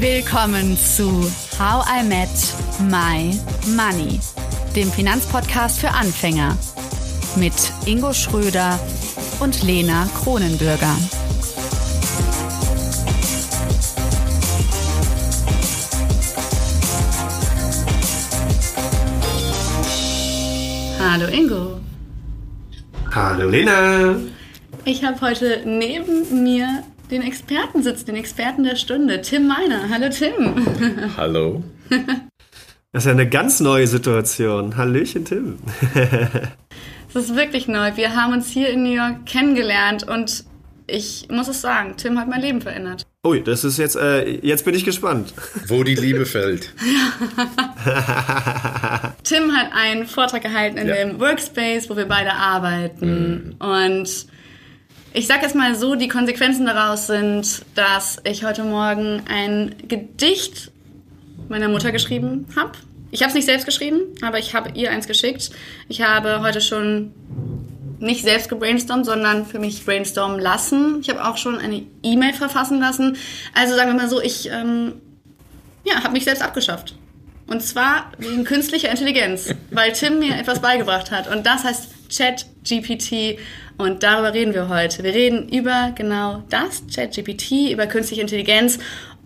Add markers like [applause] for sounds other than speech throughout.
Willkommen zu How I Met My Money, dem Finanzpodcast für Anfänger mit Ingo Schröder und Lena Kronenbürger. Hallo Ingo. Hallo Lena. Ich habe heute neben mir den Experten sitzen, den Experten der Stunde, Tim Meiner. Hallo Tim. Hallo. [laughs] Das ist ja eine ganz neue Situation. Hallöchen Tim. Das ist wirklich neu. Wir haben uns hier in New York kennengelernt und ich muss es sagen, Tim hat mein Leben verändert. Ui, das ist jetzt, äh, jetzt bin ich gespannt. Wo die Liebe [laughs] fällt. [laughs] Tim hat einen Vortrag gehalten in Ja. dem Workspace, wo wir beide arbeiten. Und ich sag jetzt mal so, die Konsequenzen daraus sind, dass ich heute Morgen ein Gedicht meiner Mutter geschrieben habe. Ich habe es nicht selbst geschrieben, aber ich habe ihr eins geschickt. Ich habe heute schon nicht selbst gebrainstormt, sondern für mich brainstormen lassen. Ich habe auch schon eine E-Mail verfassen lassen. Also sagen wir mal so, ich ähm, ja, habe mich selbst abgeschafft. Und zwar wegen künstlicher Intelligenz, weil Tim mir etwas beigebracht hat. Und das heißt ChatGPT. Und darüber reden wir heute. Wir reden über genau das, ChatGPT, über künstliche Intelligenz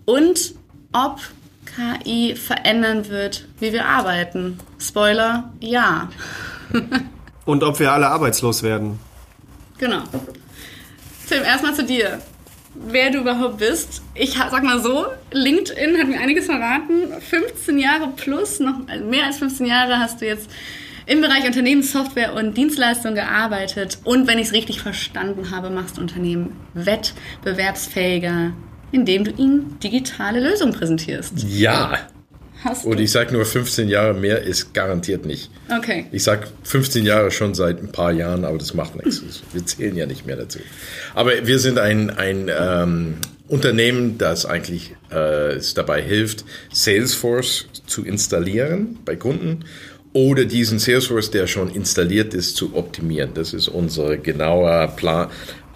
und ob KI verändern wird, wie wir arbeiten. Spoiler, ja. [laughs] Und ob wir alle arbeitslos werden. Genau. Tim, erstmal zu dir. Wer du überhaupt bist. Ich sag mal so, LinkedIn hat mir einiges verraten. 15 Jahre plus, noch mehr als 15 Jahre hast du jetzt im Bereich Unternehmenssoftware und Dienstleistungen gearbeitet. Und wenn ich es richtig verstanden habe, machst du Unternehmen wettbewerbsfähiger, indem du ihnen digitale Lösungen präsentierst. Ja. Hast Und du? ich sage nur 15 Jahre mehr ist garantiert nicht. Okay. Ich sage 15 Jahre schon seit ein paar Jahren, aber das macht nichts. [laughs] Wir zählen ja nicht mehr dazu. Aber wir sind ein, ein ähm, Unternehmen, das eigentlich äh, es dabei hilft, Salesforce zu installieren bei Kunden oder diesen Salesforce, der schon installiert ist, zu optimieren. Das ist unser genauer Plan,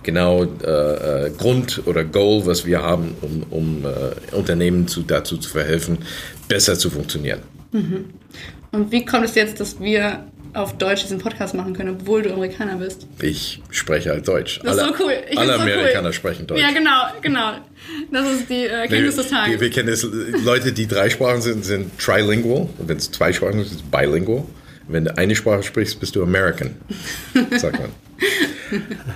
genau äh, äh, Grund oder Goal, was wir haben, um, um äh, Unternehmen zu, dazu zu verhelfen, besser zu funktionieren. Und wie kommt es jetzt, dass wir auf Deutsch diesen Podcast machen können, obwohl du Amerikaner bist? Ich spreche halt Deutsch. Das ist alle, so cool. Ich alle Amerikaner cool. sprechen Deutsch. Ja, genau, genau. Das ist die äh, Erkenntnis des wir, Tages. wir kennen es, Leute, die drei Sprachen sind, sind trilingual. Und wenn es zwei Sprachen sind, ist es bilingual. Wenn du eine Sprache sprichst, bist du American, [laughs] sagt man.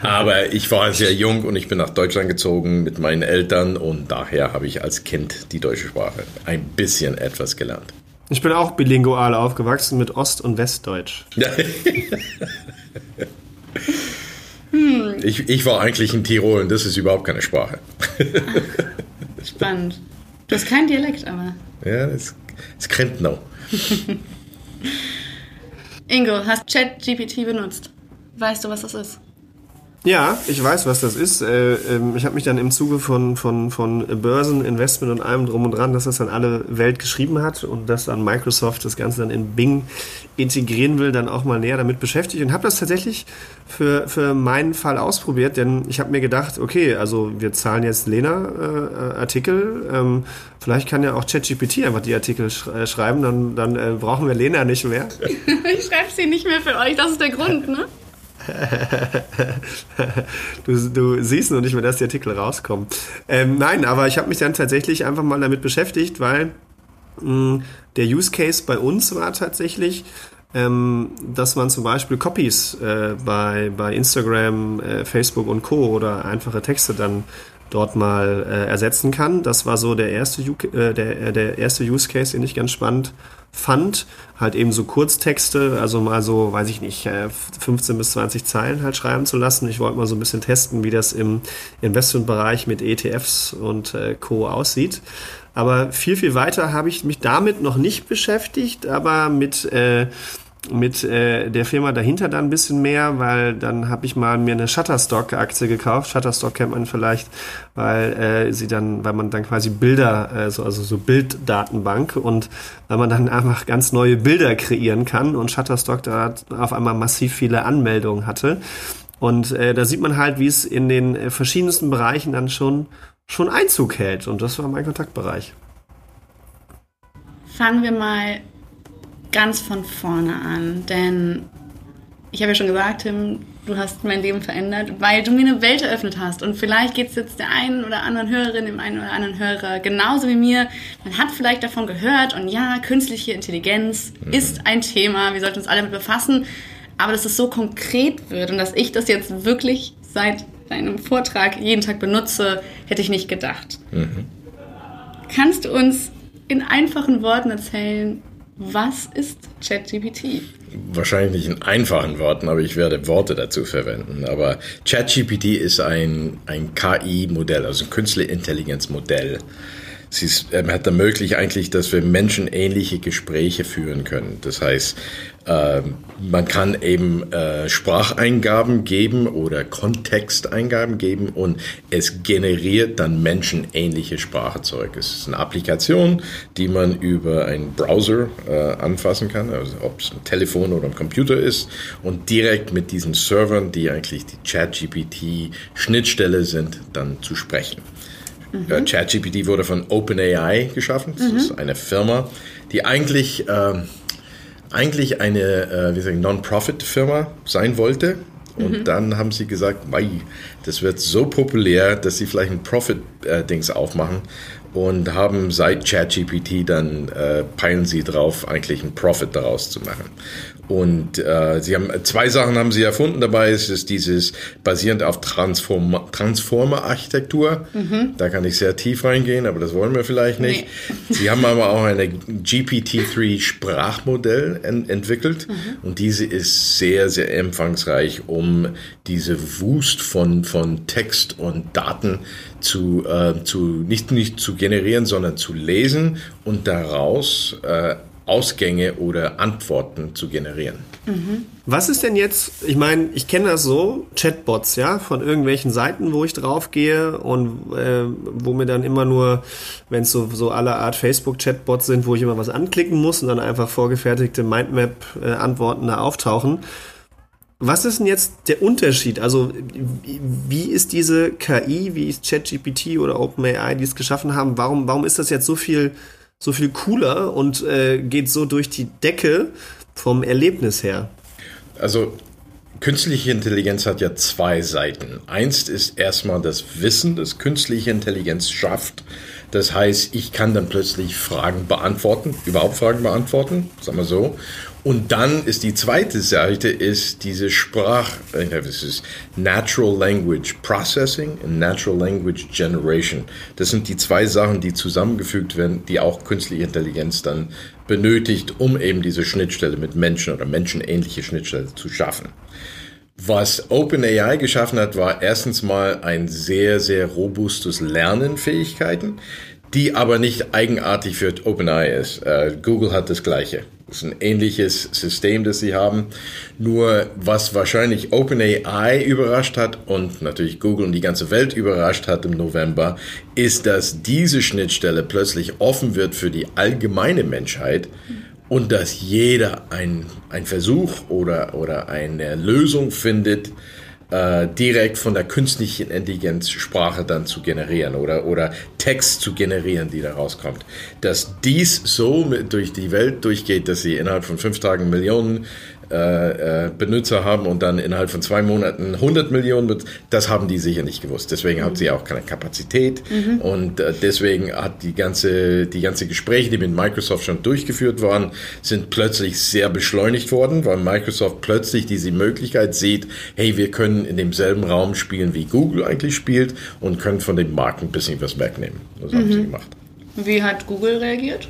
Aber ich war sehr jung und ich bin nach Deutschland gezogen mit meinen Eltern und daher habe ich als Kind die deutsche Sprache ein bisschen etwas gelernt. Ich bin auch bilingual aufgewachsen mit Ost- und Westdeutsch. [laughs] Ich, ich war eigentlich in Tirol und das ist überhaupt keine Sprache. Spannend. Du hast keinen Dialekt, aber. Ja, es, es kennt noch. Ingo, hast ChatGPT benutzt? Weißt du, was das ist? Ja, ich weiß, was das ist. Äh, ähm, ich habe mich dann im Zuge von, von, von Börsen, Investment und allem drum und dran, dass das dann alle Welt geschrieben hat und dass dann Microsoft das Ganze dann in Bing integrieren will, dann auch mal näher damit beschäftigt und habe das tatsächlich für, für meinen Fall ausprobiert, denn ich habe mir gedacht, okay, also wir zahlen jetzt Lena äh, Artikel, ähm, vielleicht kann ja auch ChatGPT einfach die Artikel sch äh, schreiben, dann, dann äh, brauchen wir Lena nicht mehr. [laughs] ich schreibe sie nicht mehr für euch, das ist der Grund, ne? [laughs] Du, du siehst noch nicht mehr, dass die Artikel rauskommen. Ähm, nein, aber ich habe mich dann tatsächlich einfach mal damit beschäftigt, weil mh, der Use Case bei uns war tatsächlich, ähm, dass man zum Beispiel Copies äh, bei, bei Instagram, äh, Facebook und Co. oder einfache Texte dann dort mal äh, ersetzen kann. Das war so der erste, äh, der, äh, der erste Use Case, den ich ganz spannend fand. Halt eben so Kurztexte, also mal so, weiß ich nicht, äh, 15 bis 20 Zeilen halt schreiben zu lassen. Ich wollte mal so ein bisschen testen, wie das im Investmentbereich mit ETFs und äh, Co. aussieht. Aber viel, viel weiter habe ich mich damit noch nicht beschäftigt, aber mit äh, mit äh, der Firma dahinter dann ein bisschen mehr, weil dann habe ich mal mir eine Shutterstock-Aktie gekauft. Shutterstock kennt man vielleicht, weil äh, sie dann, weil man dann quasi Bilder, äh, so, also so Bilddatenbank und weil man dann [laughs] einfach ganz neue Bilder kreieren kann und Shutterstock da auf einmal massiv viele Anmeldungen hatte. Und äh, da sieht man halt, wie es in den äh, verschiedensten Bereichen dann schon schon Einzug hält. Und das war mein Kontaktbereich. fangen wir mal ganz von vorne an, denn ich habe ja schon gesagt, Tim, du hast mein Leben verändert, weil du mir eine Welt eröffnet hast. Und vielleicht geht es jetzt der einen oder anderen Hörerin, dem einen oder anderen Hörer genauso wie mir. Man hat vielleicht davon gehört und ja, künstliche Intelligenz mhm. ist ein Thema. Wir sollten uns alle damit befassen. Aber dass es so konkret wird und dass ich das jetzt wirklich seit deinem Vortrag jeden Tag benutze, hätte ich nicht gedacht. Mhm. Kannst du uns in einfachen Worten erzählen, was ist ChatGPT? Wahrscheinlich in einfachen Worten, aber ich werde Worte dazu verwenden. Aber ChatGPT ist ein, ein KI-Modell, also ein Künstliche Intelligenz-Modell. Sie ist, ähm, hat ermöglicht eigentlich, dass wir menschenähnliche Gespräche führen können. Das heißt, äh, man kann eben äh, Spracheingaben geben oder Kontexteingaben geben und es generiert dann menschenähnliche Sprache zurück. Es ist eine Applikation, die man über einen Browser äh, anfassen kann, also ob es ein Telefon oder ein Computer ist und direkt mit diesen Servern, die eigentlich die ChatGPT-Schnittstelle sind, dann zu sprechen. Mhm. ChatGPT wurde von OpenAI geschaffen. Das mhm. ist eine Firma, die eigentlich, äh, eigentlich eine äh, Non-Profit-Firma sein wollte. Und mhm. dann haben sie gesagt, Mei, das wird so populär, dass sie vielleicht ein Profit-Dings äh, aufmachen und haben seit ChatGPT dann äh, peilen sie drauf, eigentlich einen Profit daraus zu machen. Und äh, sie haben zwei Sachen haben sie erfunden dabei. Es ist dieses basierend auf Transform Transformer-Architektur. Mhm. Da kann ich sehr tief reingehen, aber das wollen wir vielleicht nicht. Nee. Sie haben aber auch eine GPT-3 Sprachmodell en entwickelt mhm. und diese ist sehr, sehr empfangsreich, um diese Wust von, von Text und Daten zu, äh, zu nicht, nicht zu generieren, sondern zu lesen und daraus äh, Ausgänge oder Antworten zu generieren. Mhm. Was ist denn jetzt, ich meine, ich kenne das so, Chatbots, ja, von irgendwelchen Seiten, wo ich drauf gehe und äh, wo mir dann immer nur, wenn es so, so aller Art Facebook-Chatbots sind, wo ich immer was anklicken muss und dann einfach vorgefertigte Mindmap-Antworten da auftauchen. Was ist denn jetzt der Unterschied? Also, wie ist diese KI, wie ist ChatGPT oder OpenAI, die es geschaffen haben, warum, warum ist das jetzt so viel so viel cooler und äh, geht so durch die Decke vom Erlebnis her. Also künstliche Intelligenz hat ja zwei Seiten. Eins ist erstmal das Wissen, das künstliche Intelligenz schafft. Das heißt, ich kann dann plötzlich Fragen beantworten, überhaupt Fragen beantworten, sagen wir so. Und dann ist die zweite Seite ist diese Sprach, äh, das ist Natural Language Processing und Natural Language Generation. Das sind die zwei Sachen, die zusammengefügt werden, die auch künstliche Intelligenz dann benötigt, um eben diese Schnittstelle mit Menschen oder menschenähnliche Schnittstelle zu schaffen. Was OpenAI geschaffen hat, war erstens mal ein sehr, sehr robustes Lernenfähigkeiten, die aber nicht eigenartig für OpenAI ist. Äh, Google hat das gleiche. Das ist ein ähnliches System, das sie haben. Nur was wahrscheinlich OpenAI überrascht hat und natürlich Google und die ganze Welt überrascht hat im November, ist, dass diese Schnittstelle plötzlich offen wird für die allgemeine Menschheit und dass jeder ein, ein Versuch oder, oder eine Lösung findet, äh, direkt von der künstlichen Intelligenz Sprache dann zu generieren oder, oder Text zu generieren, die da rauskommt. Dass dies so mit durch die Welt durchgeht, dass sie innerhalb von fünf Tagen Millionen äh, äh, Benutzer haben und dann innerhalb von zwei Monaten 100 Millionen, das haben die sicher nicht gewusst. Deswegen mhm. haben sie auch keine Kapazität mhm. und äh, deswegen hat die ganze, die ganze Gespräche, die mit Microsoft schon durchgeführt waren, sind plötzlich sehr beschleunigt worden, weil Microsoft plötzlich diese Möglichkeit sieht, hey, wir können in demselben Raum spielen, wie Google eigentlich spielt und können von dem Markt ein bisschen was wegnehmen. Das haben sie mhm. gemacht. Wie hat Google reagiert?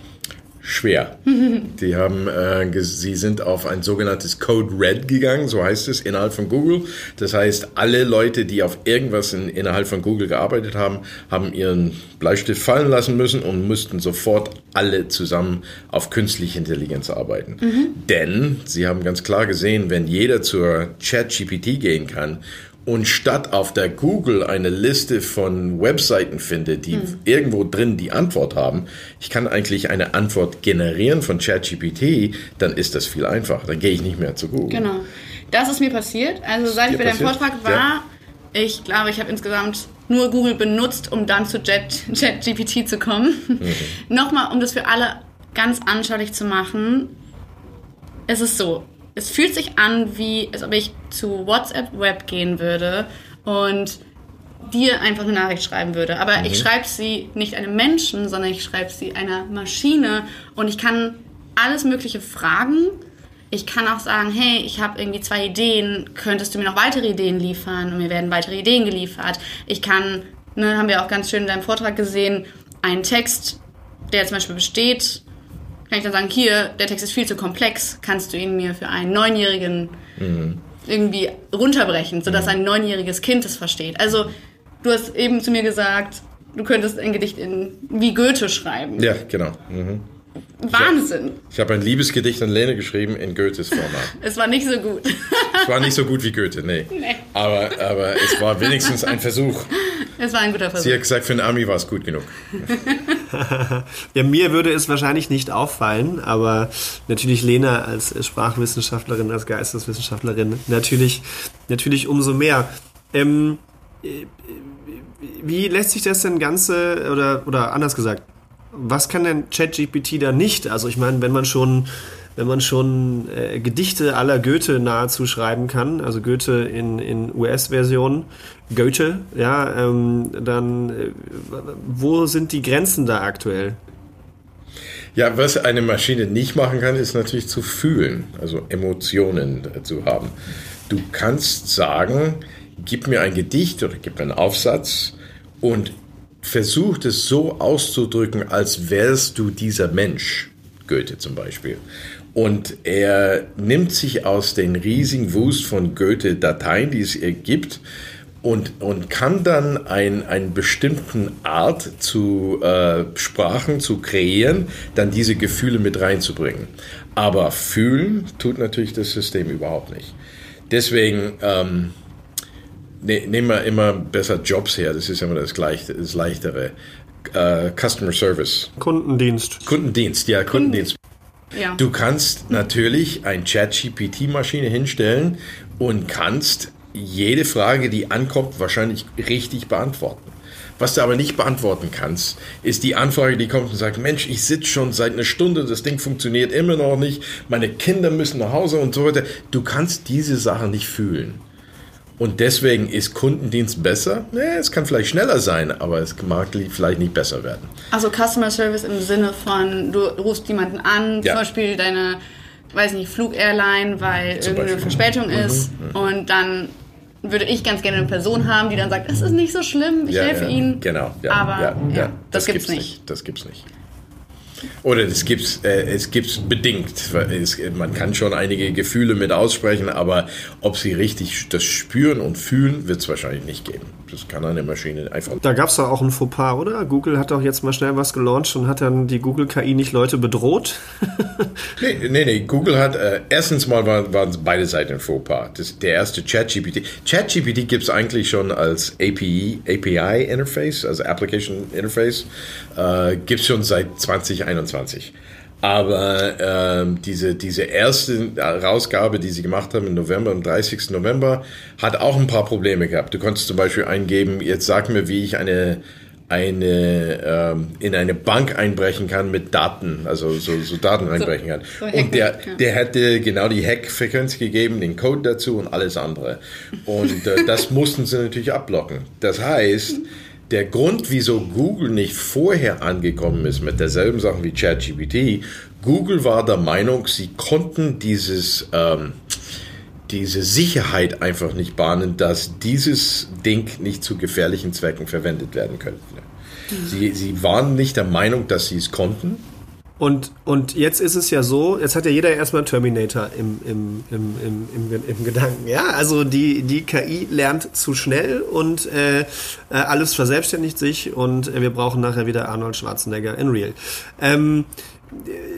Schwer. [laughs] Die haben, äh, sie sind auf ein sogenanntes Code Red gegangen, so heißt es innerhalb von Google. Das heißt, alle Leute, die auf irgendwas in, innerhalb von Google gearbeitet haben, haben ihren Bleistift fallen lassen müssen und mussten sofort alle zusammen auf künstliche Intelligenz arbeiten. Mhm. Denn sie haben ganz klar gesehen, wenn jeder zur Chat-GPT gehen kann und statt auf der Google eine Liste von Webseiten finde, die hm. irgendwo drin die Antwort haben, ich kann eigentlich eine Antwort generieren von ChatGPT, dann ist das viel einfacher. Dann gehe ich nicht mehr zu Google. Genau. Das ist mir passiert. Also seit ich bei deinem Vortrag war, ja. ich glaube, ich habe insgesamt nur Google benutzt, um dann zu ChatGPT [laughs] zu kommen. Mhm. [laughs] Nochmal, um das für alle ganz anschaulich zu machen, es ist so, es fühlt sich an, wie als ob ich zu WhatsApp Web gehen würde und dir einfach eine Nachricht schreiben würde. Aber mhm. ich schreibe sie nicht einem Menschen, sondern ich schreibe sie einer Maschine und ich kann alles Mögliche fragen. Ich kann auch sagen, hey, ich habe irgendwie zwei Ideen, könntest du mir noch weitere Ideen liefern? Und mir werden weitere Ideen geliefert. Ich kann, ne, haben wir auch ganz schön in deinem Vortrag gesehen, einen Text, der zum Beispiel besteht, kann ich dann sagen, hier, der Text ist viel zu komplex, kannst du ihn mir für einen Neunjährigen mhm. irgendwie runterbrechen, sodass mhm. ein neunjähriges Kind es versteht. Also du hast eben zu mir gesagt, du könntest ein Gedicht in wie Goethe schreiben. Ja, genau. Mhm. Wahnsinn. Ich habe hab ein Liebesgedicht an Lene geschrieben in Goethes Format. [laughs] es war nicht so gut. es war nicht so gut wie Goethe, nee. [laughs] nee. Aber, aber es war wenigstens ein Versuch. Es war ein guter Versuch. Sie hat gesagt, für einen Ami war es gut genug. [laughs] ja, mir würde es wahrscheinlich nicht auffallen, aber natürlich Lena als Sprachwissenschaftlerin, als Geisteswissenschaftlerin natürlich, natürlich umso mehr. Ähm, äh, wie lässt sich das denn Ganze, oder, oder anders gesagt, was kann denn ChatGPT da nicht? Also ich meine, wenn man schon, wenn man schon äh, Gedichte aller Goethe nahezu schreiben kann, also Goethe in, in US-Version, Goethe, ja, ähm, dann äh, wo sind die Grenzen da aktuell? Ja, was eine Maschine nicht machen kann, ist natürlich zu fühlen, also Emotionen zu haben. Du kannst sagen, gib mir ein Gedicht oder gib mir einen Aufsatz und versucht es so auszudrücken, als wärst du dieser Mensch, Goethe zum Beispiel. Und er nimmt sich aus den riesigen Wust von Goethe-Dateien, die es ihr gibt, und, und kann dann ein, einen bestimmten Art zu äh, Sprachen zu kreieren, dann diese Gefühle mit reinzubringen. Aber fühlen tut natürlich das System überhaupt nicht. Deswegen ähm, ne, nehmen wir immer besser Jobs her, das ist immer das, Gleiche, das Leichtere. Uh, Customer Service. Kundendienst. Kundendienst, ja, Kundendienst. Ja. Du kannst natürlich ein Chat-GPT-Maschine hinstellen und kannst jede Frage, die ankommt, wahrscheinlich richtig beantworten. Was du aber nicht beantworten kannst, ist die Anfrage, die kommt und sagt, Mensch, ich sitze schon seit einer Stunde, das Ding funktioniert immer noch nicht, meine Kinder müssen nach Hause und so weiter. Du kannst diese Sachen nicht fühlen. Und deswegen ist Kundendienst besser. Nee, es kann vielleicht schneller sein, aber es mag vielleicht nicht besser werden. Also Customer Service im Sinne von, du rufst jemanden an, ja. zum Beispiel deine, weiß nicht, Flugairline, weil zum irgendeine Beispiel. Verspätung mhm. ist. Mhm. Und dann würde ich ganz gerne eine Person haben, die dann sagt, es ist nicht so schlimm, ich ja, helfe ja. Ihnen. Genau, ja, aber ja, das, das, gibt's nicht. nicht. Das gibt's nicht. Oder es gibt äh, es gibt's bedingt. Es, man kann schon einige Gefühle mit aussprechen, aber ob sie richtig das spüren und fühlen, wird es wahrscheinlich nicht geben. Das kann eine Maschine einfach. Da gab es doch auch ein Fauxpas, oder? Google hat doch jetzt mal schnell was gelauncht und hat dann die Google KI nicht Leute bedroht. [laughs] nee, nee, nee. Google hat, äh, erstens mal waren, waren beide Seiten ein Fauxpas. Das, der erste ChatGPT. ChatGPT gibt es eigentlich schon als API, API Interface, also Application Interface, äh, gibt es schon seit 2021. Aber ähm, diese, diese erste Rausgabe, die sie gemacht haben im November, am 30. November, hat auch ein paar Probleme gehabt. Du konntest zum Beispiel eingeben, jetzt sag mir, wie ich eine, eine ähm, in eine Bank einbrechen kann mit Daten, also so, so Daten einbrechen kann. So, so und der, der hätte genau die Hack-Frequenz gegeben, den Code dazu und alles andere. Und äh, das mussten sie natürlich abblocken. Das heißt, [laughs] der Grund, wieso Google nicht vorher angekommen ist mit derselben Sachen wie ChatGPT, Google war der Meinung, sie konnten dieses, ähm, diese Sicherheit einfach nicht bahnen, dass dieses Ding nicht zu gefährlichen Zwecken verwendet werden könnte. Sie, sie waren nicht der Meinung, dass sie es konnten. Und, und jetzt ist es ja so, jetzt hat ja jeder erstmal Terminator im, im, im, im, im, im Gedanken. Ja, also die, die KI lernt zu schnell und äh, äh, alles verselbstständigt sich und äh, wir brauchen nachher wieder Arnold Schwarzenegger in Real. Ähm,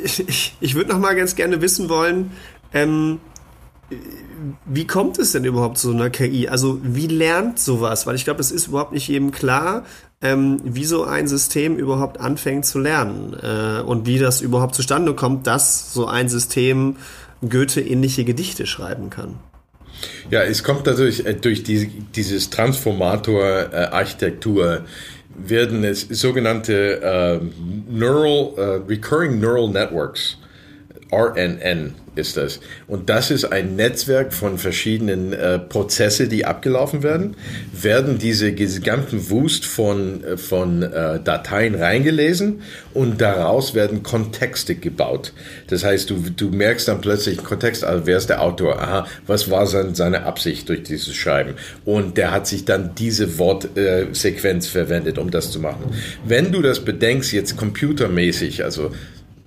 ich ich würde noch mal ganz gerne wissen wollen, ähm, wie kommt es denn überhaupt zu so einer KI? Also wie lernt sowas? Weil ich glaube, es ist überhaupt nicht jedem klar, ähm, wie so ein System überhaupt anfängt zu lernen äh, und wie das überhaupt zustande kommt, dass so ein System Goethe-ähnliche Gedichte schreiben kann. Ja, es kommt dadurch äh, durch die, dieses Transformator-Architektur, werden es sogenannte äh, Neural, äh, Recurring Neural Networks, RNN, ist das. Und das ist ein Netzwerk von verschiedenen äh, Prozesse, die abgelaufen werden, werden diese gesamten Wust von, äh, von äh, Dateien reingelesen und daraus werden Kontexte gebaut. Das heißt, du, du merkst dann plötzlich einen Kontext, also wer ist der Autor? Aha, was war sein, seine Absicht durch dieses Schreiben? Und der hat sich dann diese Wortsequenz verwendet, um das zu machen. Wenn du das bedenkst, jetzt computermäßig, also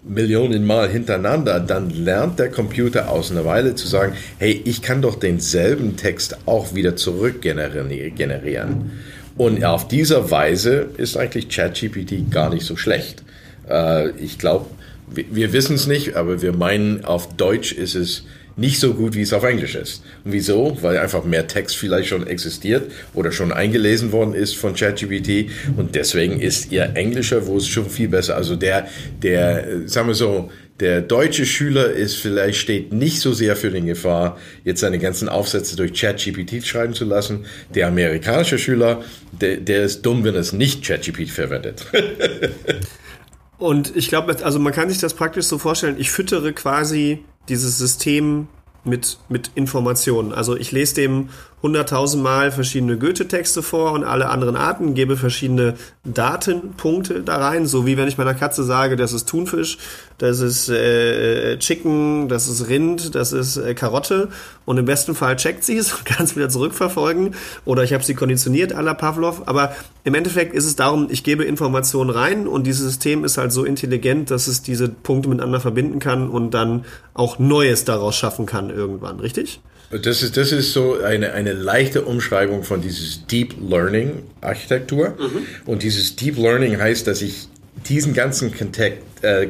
Millionen Mal hintereinander, dann lernt der Computer aus einer Weile zu sagen, hey, ich kann doch denselben Text auch wieder zurück generieren. Und auf dieser Weise ist eigentlich ChatGPT gar nicht so schlecht. Äh, ich glaube, wir wissen es nicht, aber wir meinen, auf Deutsch ist es nicht so gut, wie es auf Englisch ist. Und wieso? Weil einfach mehr Text vielleicht schon existiert oder schon eingelesen worden ist von ChatGPT und deswegen ist ihr Englischer, wo es schon viel besser. Also der, der, äh, sagen wir so, der deutsche Schüler ist vielleicht steht nicht so sehr für den Gefahr, jetzt seine ganzen Aufsätze durch ChatGPT schreiben zu lassen. Der amerikanische Schüler, der, der ist dumm, wenn es nicht ChatGPT verwendet. [laughs] Und ich glaube, also man kann sich das praktisch so vorstellen, ich füttere quasi dieses System mit, mit Informationen. Also ich lese dem hunderttausendmal verschiedene Goethe-Texte vor und alle anderen Arten, gebe verschiedene Datenpunkte da rein, so wie wenn ich meiner Katze sage, das ist Thunfisch, das ist äh, Chicken, das ist Rind, das ist äh, Karotte. Und im besten Fall checkt sie es [laughs] und kann es wieder zurückverfolgen. Oder ich habe sie konditioniert à la Pavlov, aber im Endeffekt ist es darum, ich gebe Informationen rein und dieses System ist halt so intelligent, dass es diese Punkte miteinander verbinden kann und dann auch Neues daraus schaffen kann irgendwann, richtig? Das ist, das ist so eine, eine leichte Umschreibung von dieses Deep Learning Architektur. Mhm. Und dieses Deep Learning heißt, dass ich diesen ganzen Kontext, äh,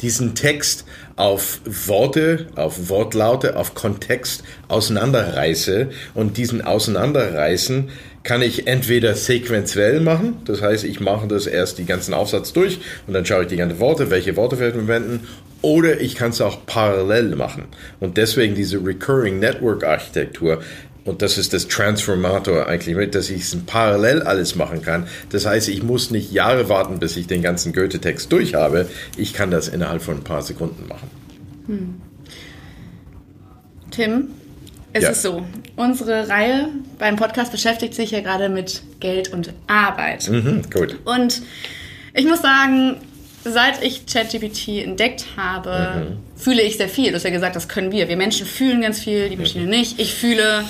diesen Text auf Worte, auf Wortlaute, auf Kontext auseinanderreiße und diesen Auseinanderreißen kann ich entweder sequenziell machen, das heißt, ich mache das erst die ganzen Aufsatz durch und dann schaue ich die ganzen Worte, welche Worte werden wir verwenden, oder ich kann es auch parallel machen. Und deswegen diese Recurring Network Architektur, und das ist das Transformator eigentlich mit, dass ich es parallel alles machen kann. Das heißt, ich muss nicht Jahre warten, bis ich den ganzen Goethe-Text durch habe. Ich kann das innerhalb von ein paar Sekunden machen. Hm. Tim, es ja. ist so, unsere Reihe beim Podcast beschäftigt sich ja gerade mit Geld und Arbeit. Mhm, gut. Und ich muss sagen, seit ich ChatGPT entdeckt habe, mhm. fühle ich sehr viel. Du hast ja gesagt, das können wir. Wir Menschen fühlen ganz viel, die Maschine mhm. nicht. Ich fühle,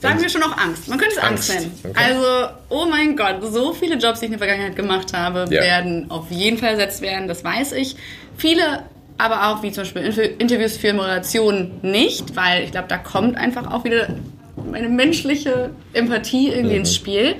sagen wir schon auch Angst. Man könnte es Angst, Angst nennen. Okay. Also, oh mein Gott, so viele Jobs, die ich in der Vergangenheit gemacht habe, ja. werden auf jeden Fall ersetzt werden. Das weiß ich. Viele aber auch, wie zum Beispiel Interviews für Moderation nicht, weil ich glaube, da kommt einfach auch wieder meine menschliche Empathie irgendwie mhm. ins Spiel.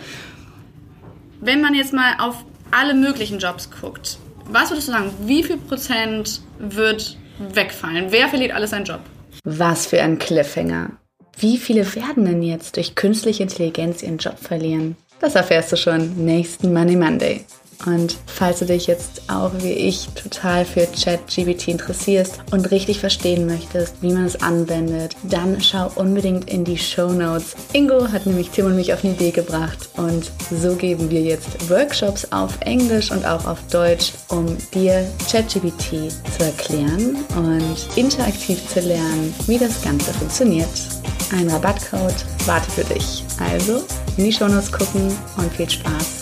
Wenn man jetzt mal auf alle möglichen Jobs guckt, was würdest du sagen, wie viel Prozent wird wegfallen? Wer verliert alles seinen Job? Was für ein Cliffhanger. Wie viele werden denn jetzt durch künstliche Intelligenz ihren Job verlieren? Das erfährst du schon nächsten Money Monday. Und falls du dich jetzt auch wie ich total für ChatGPT interessierst und richtig verstehen möchtest, wie man es anwendet, dann schau unbedingt in die Show Notes. Ingo hat nämlich Tim und mich auf eine Idee gebracht und so geben wir jetzt Workshops auf Englisch und auch auf Deutsch, um dir ChatGPT zu erklären und interaktiv zu lernen, wie das Ganze funktioniert. Ein Rabattcode wartet für dich. Also in die Show Notes gucken und viel Spaß